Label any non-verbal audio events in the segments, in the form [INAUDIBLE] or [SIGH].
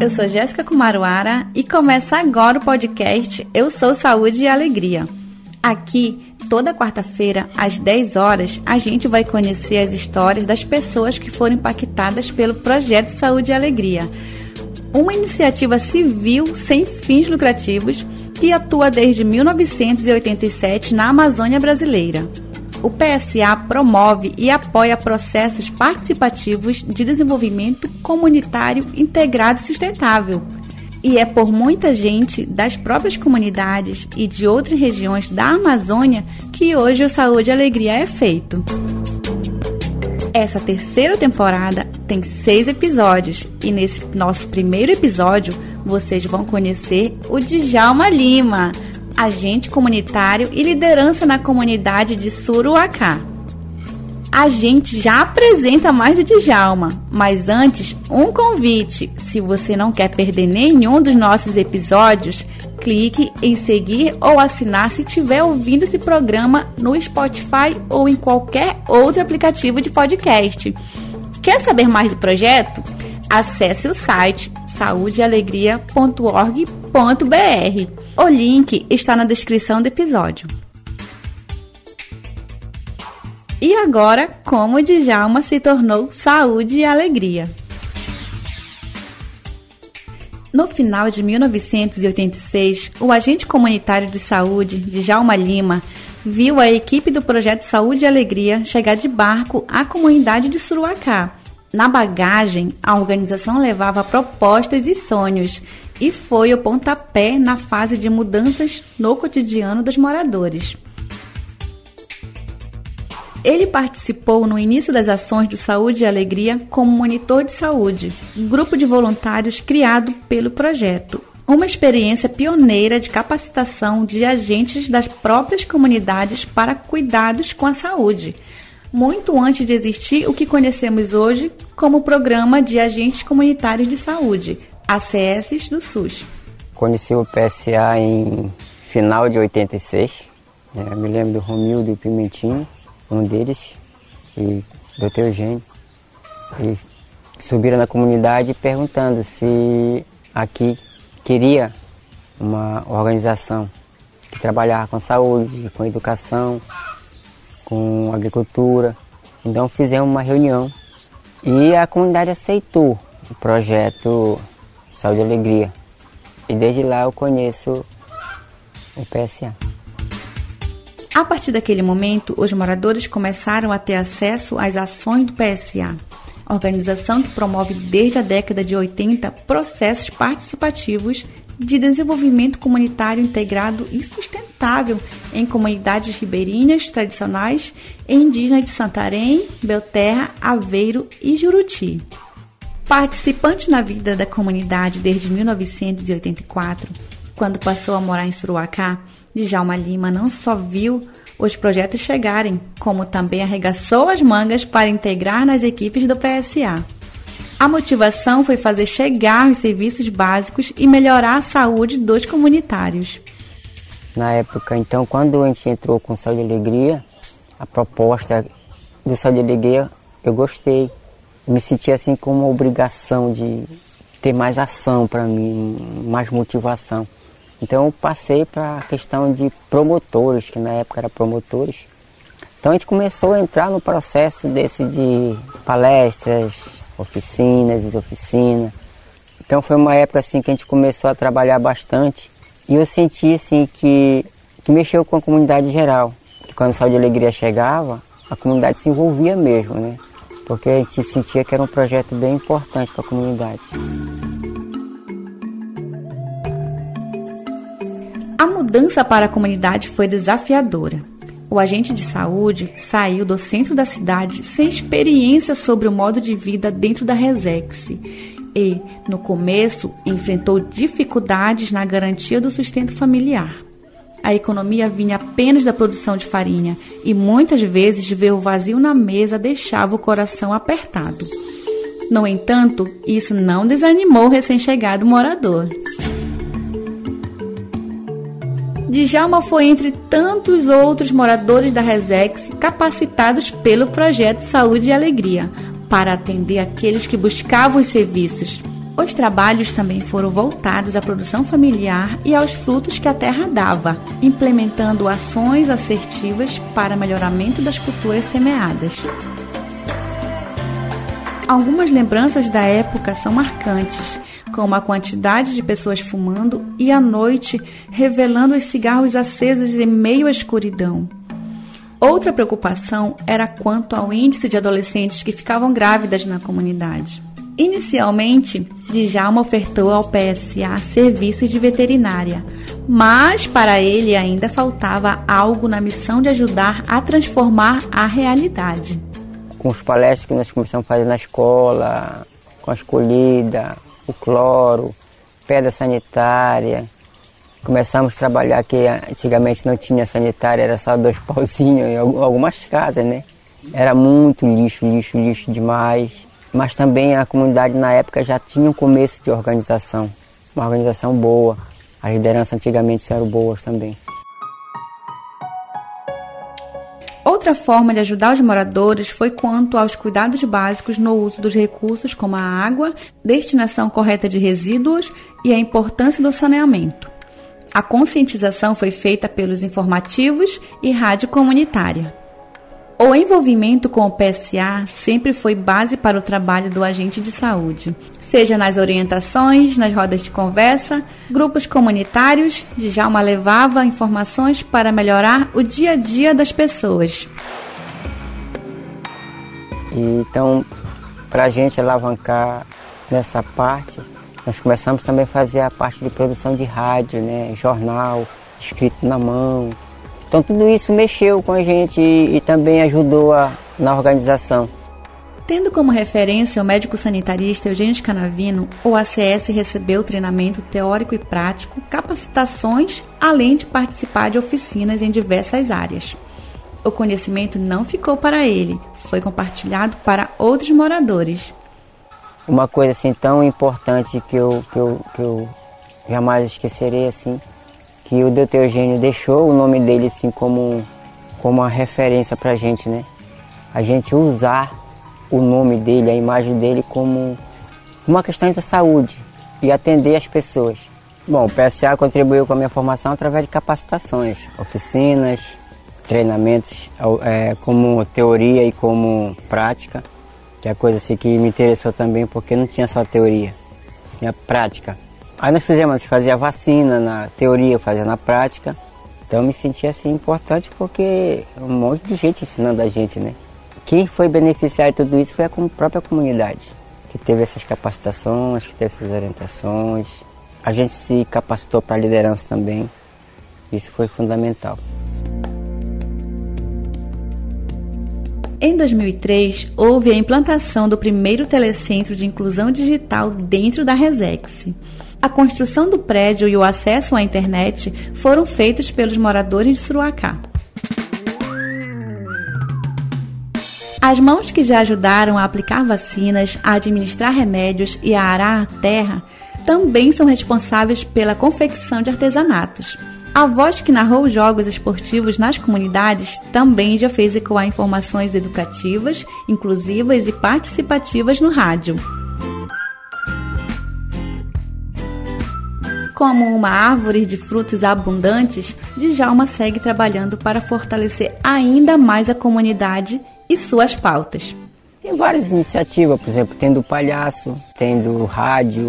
Eu sou Jéssica Kumaruara e começa agora o podcast Eu Sou Saúde e Alegria. Aqui, toda quarta-feira, às 10 horas, a gente vai conhecer as histórias das pessoas que foram impactadas pelo projeto Saúde e Alegria, uma iniciativa civil sem fins lucrativos que atua desde 1987 na Amazônia brasileira o PSA promove e apoia processos participativos de desenvolvimento comunitário integrado e sustentável. E é por muita gente das próprias comunidades e de outras regiões da Amazônia que hoje o Saúde e Alegria é feito. Essa terceira temporada tem seis episódios e nesse nosso primeiro episódio vocês vão conhecer o Djalma Lima, agente comunitário e liderança na comunidade de Suruacá. A gente já apresenta mais do Djalma, mas antes, um convite. Se você não quer perder nenhum dos nossos episódios, clique em seguir ou assinar se estiver ouvindo esse programa no Spotify ou em qualquer outro aplicativo de podcast. Quer saber mais do projeto? Acesse o site saudealegria.org.br. O link está na descrição do episódio. E agora, como o Djalma se tornou saúde e alegria. No final de 1986, o agente comunitário de saúde, Djalma Lima, viu a equipe do projeto Saúde e Alegria chegar de barco à comunidade de Suruacá. Na bagagem, a organização levava propostas e sonhos e foi o pontapé na fase de mudanças no cotidiano dos moradores. Ele participou no início das ações do Saúde e Alegria como monitor de saúde, grupo de voluntários criado pelo projeto. Uma experiência pioneira de capacitação de agentes das próprias comunidades para cuidados com a saúde, muito antes de existir o que conhecemos hoje como Programa de Agentes Comunitários de Saúde, ACS do SUS. Conheci o PSA em final de 86. É, me lembro do Romildo e Pimentinho, um deles, e Dr. Eugênio. E subiram na comunidade perguntando se aqui queria uma organização que trabalhava com saúde, com educação, com agricultura. Então fizemos uma reunião e a comunidade aceitou o projeto Saúde e Alegria. E desde lá eu conheço o PSA. A partir daquele momento, os moradores começaram a ter acesso às ações do PSA, organização que promove desde a década de 80 processos participativos de desenvolvimento comunitário integrado e sustentável em comunidades ribeirinhas tradicionais e indígenas de Santarém, Belterra, Aveiro e Juruti. Participante na vida da comunidade desde 1984, quando passou a morar em Suruacá, Djalma Lima não só viu os projetos chegarem, como também arregaçou as mangas para integrar nas equipes do PSA. A motivação foi fazer chegar os serviços básicos e melhorar a saúde dos comunitários. Na época, então, quando a gente entrou com Saúde e Alegria, a proposta do Saúde e Alegria, eu gostei me senti assim com uma obrigação de ter mais ação para mim, mais motivação. Então eu passei para a questão de promotores, que na época eram promotores. Então a gente começou a entrar no processo desse de palestras, oficinas, oficinas. Então foi uma época assim que a gente começou a trabalhar bastante e eu senti assim que, que mexeu com a comunidade geral. Que quando a Saúde e Alegria chegava, a comunidade se envolvia mesmo, né? porque a gente sentia que era um projeto bem importante para a comunidade. A mudança para a comunidade foi desafiadora. O agente de saúde saiu do centro da cidade sem experiência sobre o modo de vida dentro da Resex e, no começo, enfrentou dificuldades na garantia do sustento familiar. A economia vinha apenas da produção de farinha e muitas vezes ver o vazio na mesa deixava o coração apertado. No entanto, isso não desanimou o recém-chegado morador. Djalma foi entre tantos outros moradores da Resex capacitados pelo projeto Saúde e Alegria para atender aqueles que buscavam os serviços Os trabalhos também foram voltados à produção familiar e aos frutos que a terra dava, implementando ações assertivas para melhoramento das culturas semeadas. Algumas lembranças da época são marcantes, como a quantidade de pessoas fumando e à noite revelando os cigarros acesos em meio à escuridão. Outra preocupação era quanto ao índice de adolescentes que ficavam grávidas na comunidade. Inicialmente, Djalma ofertou ao PSA serviços de veterinária, mas para ele ainda faltava algo na missão de ajudar a transformar a realidade. Com os palestras que nós começamos a fazer na escola, com a escolhida, o cloro, pedra sanitária, começamos a trabalhar que antigamente não tinha sanitária, era só dois [LAUGHS] pauzinhos em algumas casas, né? Era muito lixo, lixo, lixo demais mas também a comunidade na época já tinha um começo de organização, uma organização boa. As lideranças antigamente eram boas também. Outra forma de ajudar os moradores foi quanto aos cuidados básicos no uso dos recursos como a água, destinação correta de resíduos e a importância do saneamento. A conscientização foi feita pelos informativos e rádio comunitária. O envolvimento com o PSA sempre foi base para o trabalho do agente de saúde, seja nas orientações, nas rodas de conversa, grupos comunitários, Djalma levava informações para melhorar o dia a dia das pessoas. Então, para a gente alavancar nessa parte, nós começamos também a fazer a parte de produção de rádio, né, jornal, escrito na mão, então tudo isso mexeu com a gente e, e também ajudou a, na organização. Tendo como referência o médico sanitarista Eugênio Canavino, o ACS recebeu treinamento teórico e prático, capacitações, além de participar de oficinas em diversas áreas. O conhecimento não ficou para ele, foi compartilhado para outros moradores. Uma coisa assim tão importante que eu, que eu, que eu jamais esquecerei assim que o Dr. Eugênio deixou o nome dele assim como, como uma referência para a gente, né? A gente usar o nome dele, a imagem dele como uma questão da saúde e atender as pessoas. Bom, o PSA contribuiu com a minha formação através de capacitações, oficinas, treinamentos é, como teoria e como prática, que é coisa assim, que me interessou também porque não tinha só teoria, tinha prática. Aí nós fizemos, nós fazia vacina na teoria, fazia na prática. Então eu me senti assim importante porque um monte de gente ensinando a gente, né? Quem foi beneficiar de tudo isso foi a própria comunidade, que teve essas capacitações, que teve essas orientações. A gente se capacitou para a liderança também. Isso foi fundamental. Em 2003, houve a implantação do primeiro telecentro de inclusão digital dentro da Resex. A construção do prédio e o acesso à internet foram feitos pelos moradores de Suruacá. As mãos que já ajudaram a aplicar vacinas, a administrar remédios e a arar a terra também são responsáveis pela confecção de artesanatos. A voz que narrou os jogos esportivos nas comunidades também já fez ecoar informações educativas, inclusivas e participativas no rádio. Como uma árvore de frutos abundantes, Djalma segue trabalhando para fortalecer ainda mais a comunidade e suas pautas. Tem várias iniciativas, por exemplo, tendo palhaço, tendo rádio,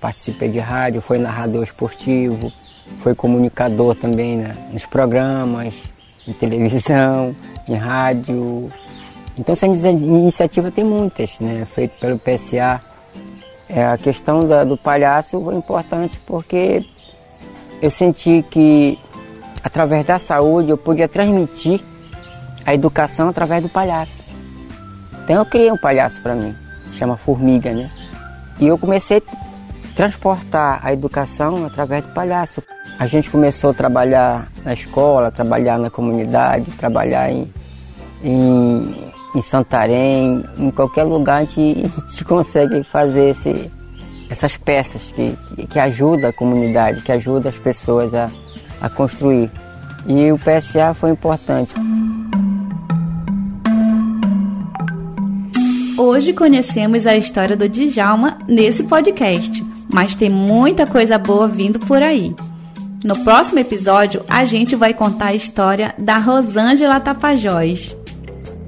participei de rádio, foi narrador esportivo, foi comunicador também né, nos programas, em televisão, [LAUGHS] em rádio. Então essa iniciativa tem muitas, né, feito pelo PSA é, a questão da, do palhaço foi importante porque eu senti que através da saúde eu podia transmitir a educação através do palhaço. Então eu criei um palhaço para mim, chama Formiga, né? E eu comecei a transportar a educação através do palhaço. A gente começou a trabalhar na escola, trabalhar na comunidade, trabalhar em, em em Santarém, em qualquer lugar a gente, a gente [LAUGHS] consegue fazer esse, essas peças que, que, que ajudam a comunidade, que ajudam as pessoas a, a construir. E o PSA foi importante. Hoje conhecemos a história do Djalma nesse podcast, mas tem muita coisa boa vindo por aí. No próximo episódio, a gente vai contar a história da Rosângela Tapajós.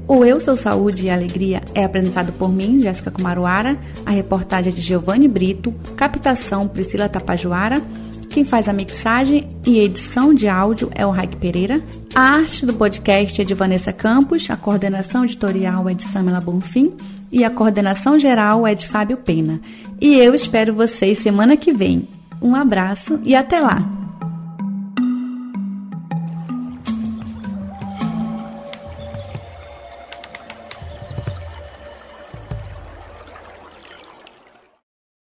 O Eu Sou Saúde e Alegria é apresentado por mim, Jéssica Kumaruara, a reportagem é de Giovanni Brito, captação Priscila Tapajoara, quem faz a mixagem e edição de áudio é o Raik Pereira. A arte do podcast é de Vanessa Campos, a coordenação editorial é de Samela Bonfim e a coordenação geral é de Fábio Pena. E eu espero vocês semana que vem. Um abraço e até lá!